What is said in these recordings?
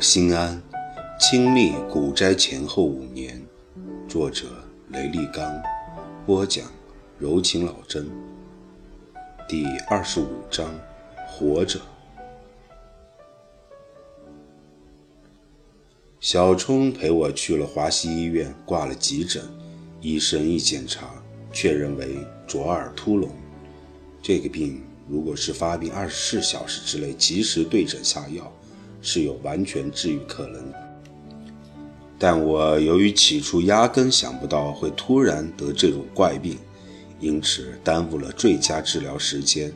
心安，经历股灾前后五年。作者：雷立刚，播讲：柔情老真。第二十五章：活着。小冲陪我去了华西医院，挂了急诊。医生一检查，确认为左耳突聋。这个病如果是发病二十四小时之内及时对症下药。是有完全治愈可能的，但我由于起初压根想不到会突然得这种怪病，因此耽误了最佳治疗时间。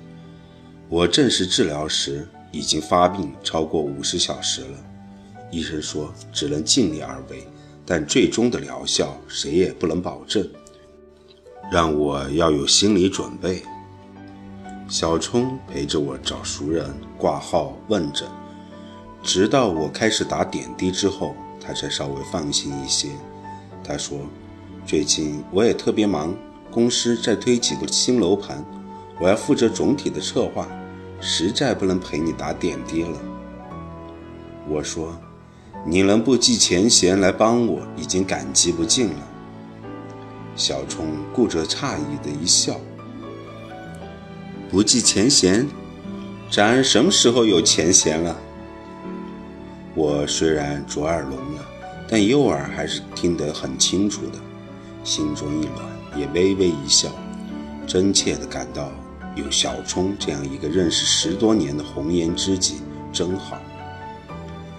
我正式治疗时，已经发病超过五十小时了。医生说只能尽力而为，但最终的疗效谁也不能保证，让我要有心理准备。小冲陪着我找熟人挂号问诊。直到我开始打点滴之后，他才稍微放心一些。他说：“最近我也特别忙，公司在推几个新楼盘，我要负责总体的策划，实在不能陪你打点滴了。”我说：“你能不计前嫌来帮我，已经感激不尽了。”小冲顾着诧异的一笑：“不计前嫌？咱什么时候有前嫌了？”我虽然左耳聋了，但右耳还是听得很清楚的，心中一暖，也微微一笑，真切地感到有小冲这样一个认识十多年的红颜知己真好。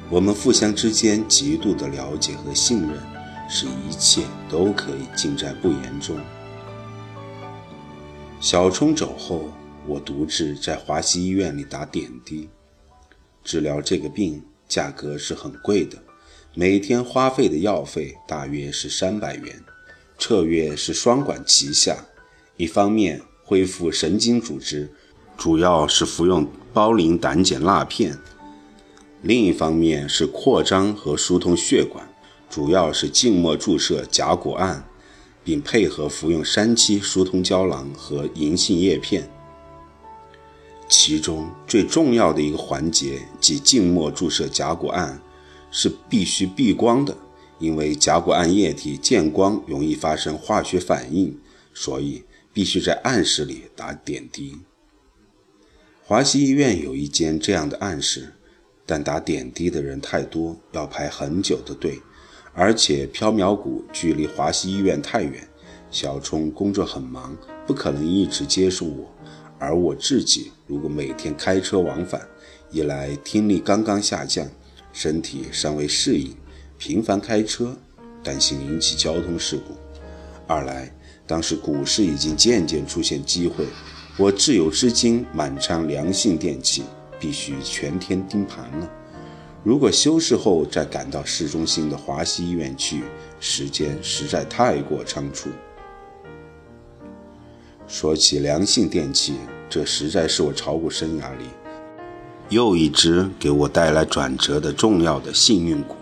我们互相之间极度的了解和信任，使一切都可以尽在不言中。小冲走后，我独自在华西医院里打点滴，治疗这个病。价格是很贵的，每天花费的药费大约是三百元。彻月是双管齐下，一方面恢复神经组织，主要是服用胞磷胆碱钠片；另一方面是扩张和疏通血管，主要是静脉注射甲钴胺，并配合服用三七疏通胶囊和银杏叶片。其中最重要的一个环节，即静脉注射甲钴胺，是必须避光的，因为甲钴胺液体见光容易发生化学反应，所以必须在暗室里打点滴。华西医院有一间这样的暗室，但打点滴的人太多，要排很久的队，而且缥缈谷距离华西医院太远，小冲工作很忙，不可能一直接送我。而我自己如果每天开车往返，一来听力刚刚下降，身体尚未适应，频繁开车，担心引起交通事故；二来当时股市已经渐渐出现机会，我自有资金满仓良性电器，必须全天盯盘了。如果休市后再赶到市中心的华西医院去，时间实在太过仓促。说起良性电器，这实在是我炒股生涯里又一只给我带来转折的重要的幸运股。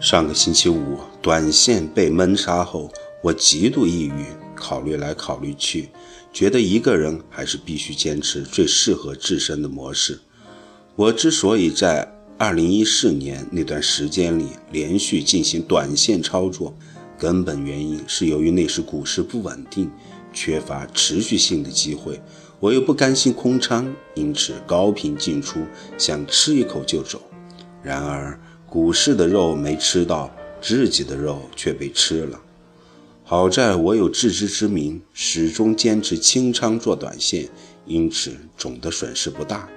上个星期五，短线被闷杀后，我极度抑郁，考虑来考虑去，觉得一个人还是必须坚持最适合自身的模式。我之所以在2014年那段时间里连续进行短线操作，根本原因是由于那时股市不稳定。缺乏持续性的机会，我又不甘心空仓，因此高频进出，想吃一口就走。然而股市的肉没吃到，自己的肉却被吃了。好在我有自知之明，始终坚持清仓做短线，因此总的损失不大。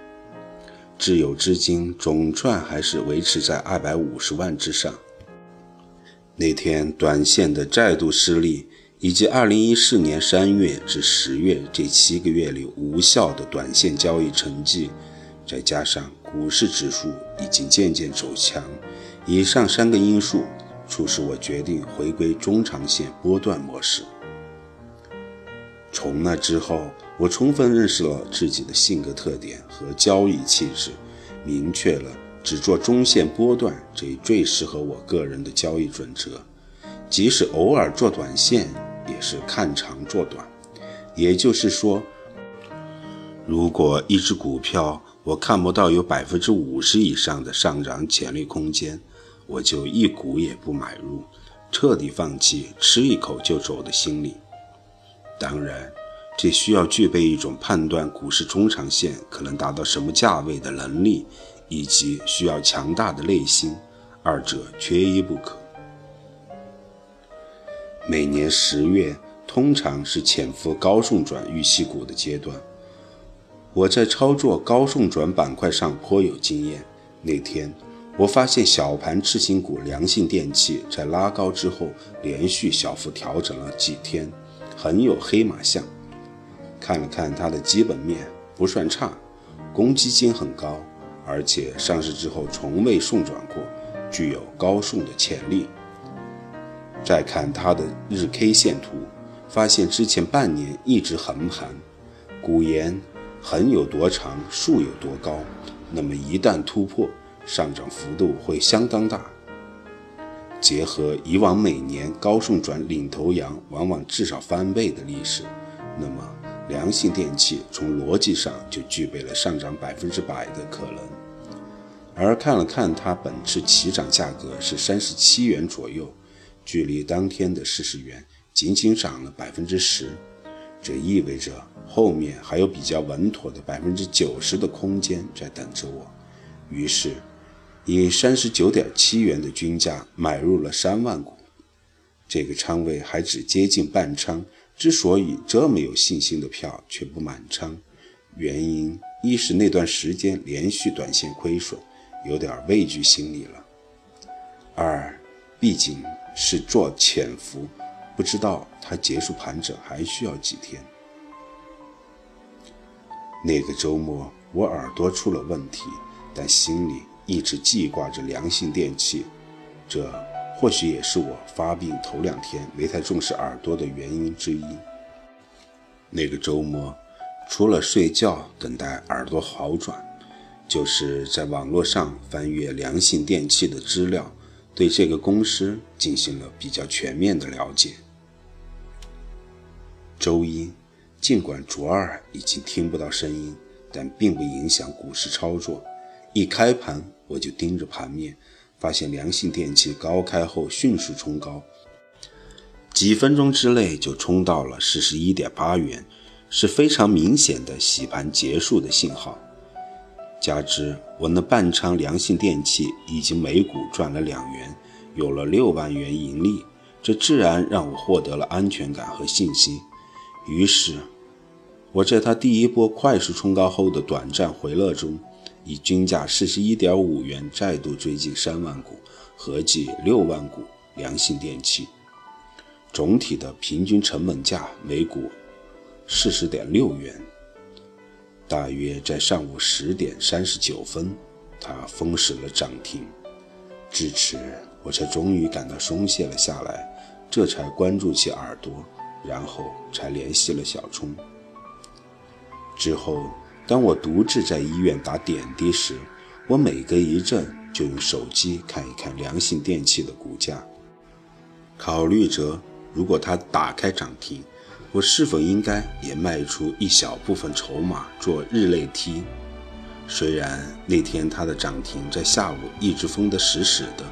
自有资金总赚还是维持在二百五十万之上。那天短线的再度失利。以及二零一四年三月至十月这七个月里无效的短线交易成绩，再加上股市指数已经渐渐走强，以上三个因素促使我决定回归中长线波段模式。从那之后，我充分认识了自己的性格特点和交易气质，明确了只做中线波段这一最适合我个人的交易准则，即使偶尔做短线。也是看长做短，也就是说，如果一只股票我看不到有百分之五十以上的上涨潜力空间，我就一股也不买入，彻底放弃吃一口就走的心理。当然，这需要具备一种判断股市中长线可能达到什么价位的能力，以及需要强大的内心，二者缺一不可。每年十月通常是潜伏高送转预期股的阶段。我在操作高送转板块上颇有经验。那天，我发现小盘次新股良信电器在拉高之后，连续小幅调整了几天，很有黑马相。看了看它的基本面，不算差，公积金很高，而且上市之后从未送转过，具有高送的潜力。再看它的日 K 线图，发现之前半年一直横盘，股岩。横有多长，竖有多高，那么一旦突破，上涨幅度会相当大。结合以往每年高送转领头羊往往至少翻倍的历史，那么良信电器从逻辑上就具备了上涨百分之百的可能。而看了看它本次起涨价格是三十七元左右，距离当天的四十元仅仅涨了百分之十。这意味着后面还有比较稳妥的百分之九十的空间在等着我，于是以三十九点七元的均价买入了三万股，这个仓位还只接近半仓。之所以这么有信心的票却不满仓，原因一是那段时间连续短线亏损，有点畏惧心理了；二，毕竟是做潜伏。不知道它结束盘整还需要几天。那个周末我耳朵出了问题，但心里一直记挂着良性电器，这或许也是我发病头两天没太重视耳朵的原因之一。那个周末，除了睡觉等待耳朵好转，就是在网络上翻阅良性电器的资料，对这个公司进行了比较全面的了解。周一，尽管卓二已经听不到声音，但并不影响股市操作。一开盘我就盯着盘面，发现良性电器高开后迅速冲高，几分钟之内就冲到了四十一点八元，是非常明显的洗盘结束的信号。加之我那半仓良性电器已经每股赚了两元，有了六万元盈利，这自然让我获得了安全感和信心。于是，我在它第一波快速冲高后的短暂回落中，以均价四十一点五元再度追进三万股，合计六万股良性电器，总体的平均成本价每股四十点六元。大约在上午十点三十九分，它封死了涨停。至此，我才终于感到松懈了下来，这才关注起耳朵。然后才联系了小冲。之后，当我独自在医院打点滴时，我每隔一阵就用手机看一看良信电器的股价，考虑着如果它打开涨停，我是否应该也卖出一小部分筹码做日内梯。虽然那天它的涨停在下午一直封得死死的，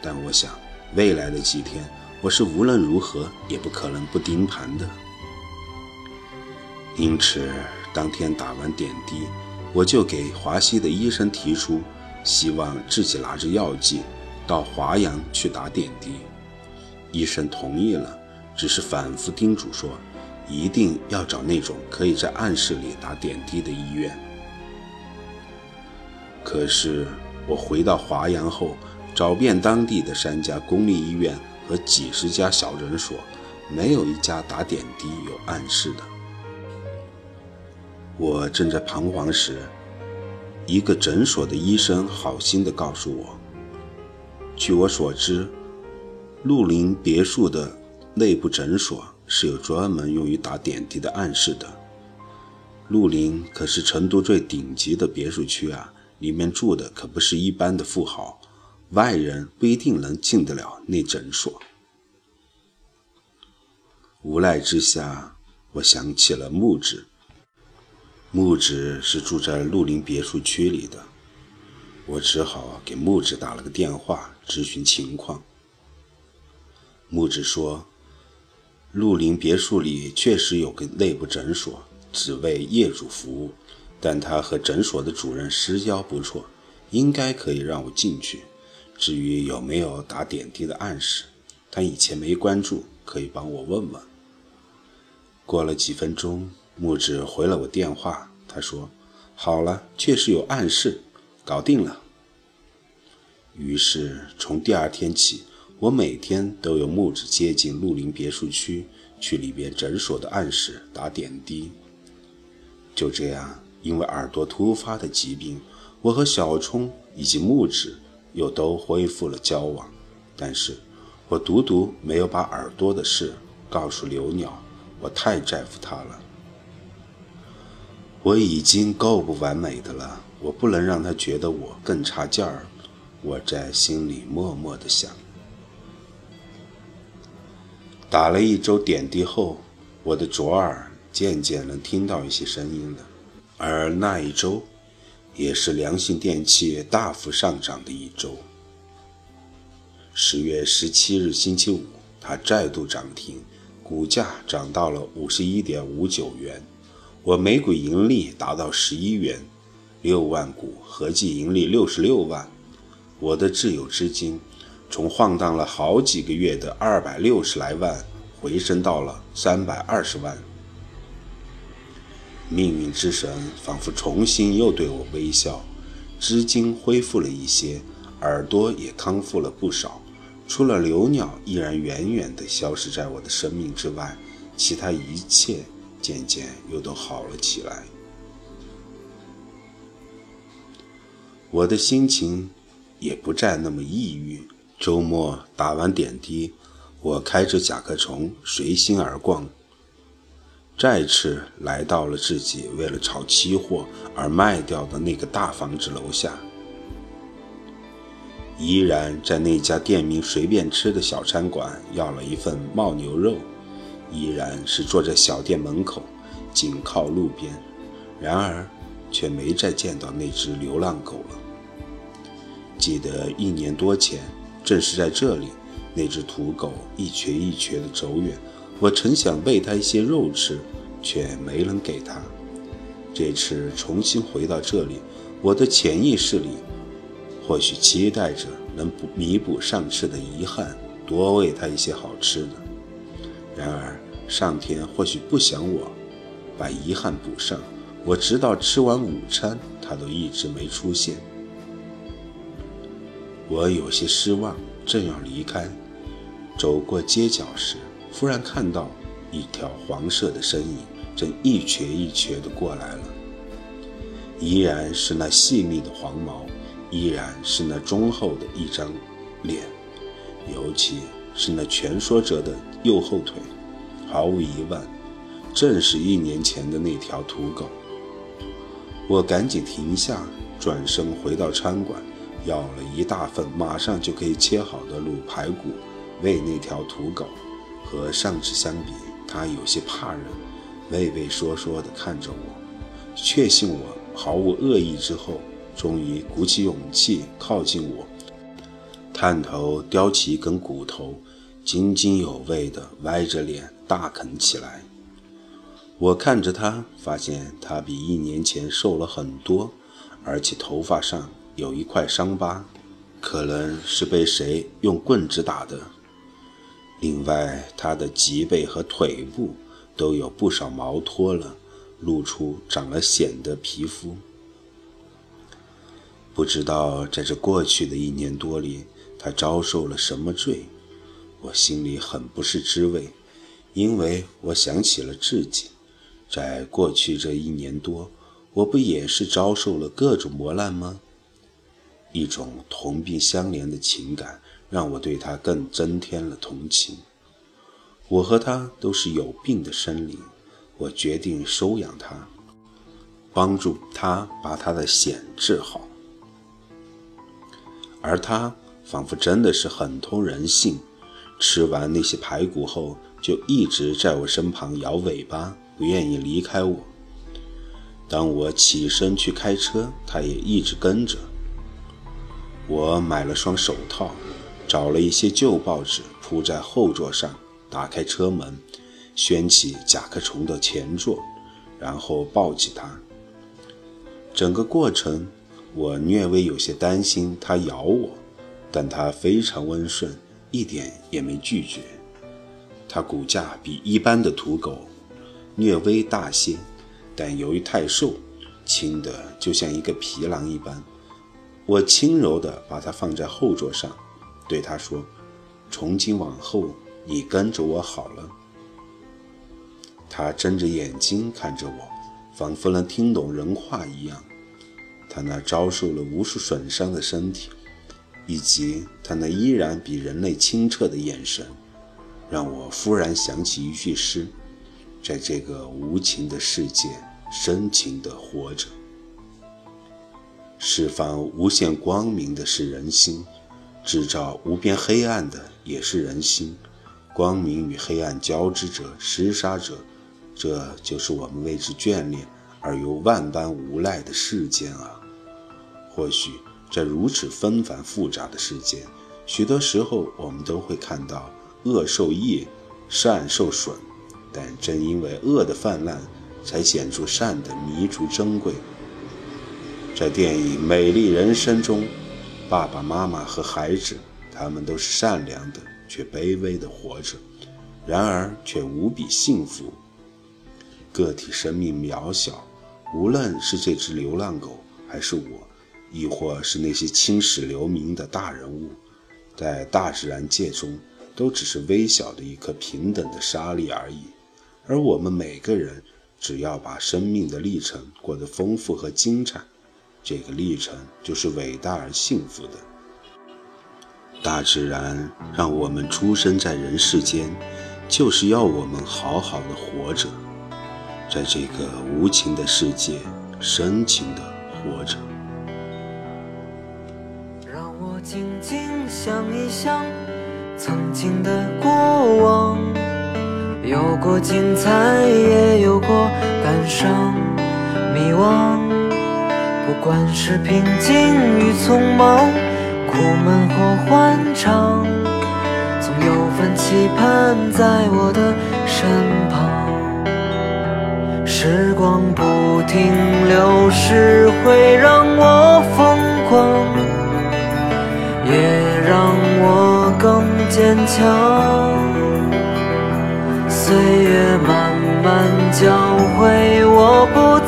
但我想未来的几天。我是无论如何也不可能不盯盘的，因此当天打完点滴，我就给华西的医生提出，希望自己拿着药剂到华阳去打点滴。医生同意了，只是反复叮嘱说，一定要找那种可以在暗室里打点滴的医院。可是我回到华阳后，找遍当地的三家公立医院。和几十家小诊所，没有一家打点滴有暗示的。我正在彷徨时，一个诊所的医生好心地告诉我：“据我所知，鹿林别墅的内部诊所是有专门用于打点滴的暗示的。鹿林可是成都最顶级的别墅区啊，里面住的可不是一般的富豪。”外人不一定能进得了那诊所。无奈之下，我想起了木子。木子是住在绿林别墅区里的，我只好给木子打了个电话咨询情况。木子说，绿林别墅里确实有个内部诊所，只为业主服务，但他和诊所的主任私交不错，应该可以让我进去。至于有没有打点滴的暗示，他以前没关注，可以帮我问问。过了几分钟，木子回了我电话，他说：“好了，确实有暗示，搞定了。”于是从第二天起，我每天都有木子接近绿林别墅区，去里边诊所的暗室打点滴。就这样，因为耳朵突发的疾病，我和小冲以及木子。又都恢复了交往，但是我独独没有把耳朵的事告诉刘鸟，我太在乎他了。我已经够不完美的了，我不能让他觉得我更差劲儿。我在心里默默的想。打了一周点滴后，我的左耳渐渐能听到一些声音了，而那一周。也是良心电器大幅上涨的一周。十月十七日星期五，它再度涨停，股价涨到了五十一点五九元，我每股盈利达到十一元，六万股合计盈利六十六万，我的自有资金从晃荡了好几个月的二百六十来万回升到了三百二十万。命运之神仿佛重新又对我微笑，资金恢复了一些，耳朵也康复了不少。除了留鸟依然远远地消失在我的生命之外，其他一切渐渐又都好了起来。我的心情也不再那么抑郁。周末打完点滴，我开着甲壳虫随心而逛。再次来到了自己为了炒期货而卖掉的那个大房子楼下，依然在那家店名随便吃的小餐馆要了一份牦牛肉，依然是坐在小店门口，紧靠路边，然而却没再见到那只流浪狗了。记得一年多前，正是在这里，那只土狗一瘸一瘸地走远。我曾想喂它一些肉吃，却没能给它。这次重新回到这里，我的潜意识里或许期待着能补弥补上次的遗憾，多喂它一些好吃的。然而上天或许不想我把遗憾补上，我直到吃完午餐，它都一直没出现。我有些失望，正要离开，走过街角时。忽然看到一条黄色的身影，正一瘸一瘸地过来了。依然是那细密的黄毛，依然是那忠厚的一张脸，尤其是那蜷缩着的右后腿，毫无疑问，正是一年前的那条土狗。我赶紧停下，转身回到餐馆，要了一大份马上就可以切好的卤排骨，喂那条土狗。和上次相比，它有些怕人，畏畏缩缩地看着我，确信我毫无恶意之后，终于鼓起勇气靠近我，探头叼起一根骨头，津津有味地歪着脸大啃起来。我看着他，发现他比一年前瘦了很多，而且头发上有一块伤疤，可能是被谁用棍子打的。另外，他的脊背和腿部都有不少毛脱了，露出长了癣的皮肤。不知道在这过去的一年多里，他遭受了什么罪，我心里很不是滋味，因为我想起了自己，在过去这一年多，我不也是遭受了各种磨难吗？一种同病相怜的情感。让我对他更增添了同情。我和他都是有病的生灵，我决定收养他，帮助他把他的癣治好。而他仿佛真的是很通人性，吃完那些排骨后，就一直在我身旁摇尾巴，不愿意离开我。当我起身去开车，他也一直跟着。我买了双手套，找了一些旧报纸铺在后座上，打开车门，掀起甲壳虫的前座，然后抱起它。整个过程，我略微有些担心它咬我，但它非常温顺，一点也没拒绝。它骨架比一般的土狗略微大些，但由于太瘦，轻的就像一个皮囊一般。我轻柔地把它放在后座上，对他说：“从今往后，你跟着我好了。”他睁着眼睛看着我，仿佛能听懂人话一样。他那遭受了无数损伤的身体，以及他那依然比人类清澈的眼神，让我忽然想起一句诗：“在这个无情的世界，深情地活着。”释放无限光明的是人心，制造无边黑暗的也是人心。光明与黑暗交织着，厮杀着，这就是我们为之眷恋而又万般无奈的世间啊！或许在如此纷繁复杂的世间，许多时候我们都会看到恶受业，善受损，但正因为恶的泛滥，才显出善的弥足珍贵。在电影《美丽人生》中，爸爸妈妈和孩子，他们都是善良的，却卑微的活着，然而却无比幸福。个体生命渺小，无论是这只流浪狗，还是我，亦或是那些青史留名的大人物，在大自然界中，都只是微小的一颗平等的沙粒而已。而我们每个人，只要把生命的历程过得丰富和精彩。这个历程就是伟大而幸福的。大自然让我们出生在人世间，就是要我们好好的活着，在这个无情的世界，深情的活着。让我静静想一想曾经的过往，有过精彩，也有过感伤、迷惘。不管是平静与匆忙，苦闷或欢畅，总有份期盼在我的身旁。时光不停流逝，会让我疯狂，也让我更坚强。岁月慢慢教会我，不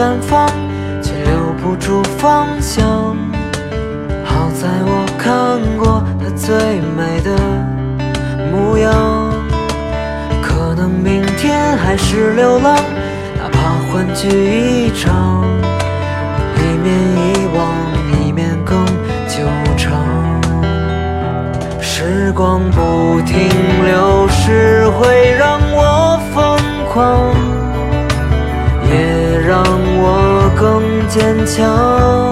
绽放，却留不住芳香。好在我看过它最美的模样，可能明天还是流浪，哪怕欢聚一场。一面遗忘，一面更久长。时光不停流逝，会让我疯狂，坚强。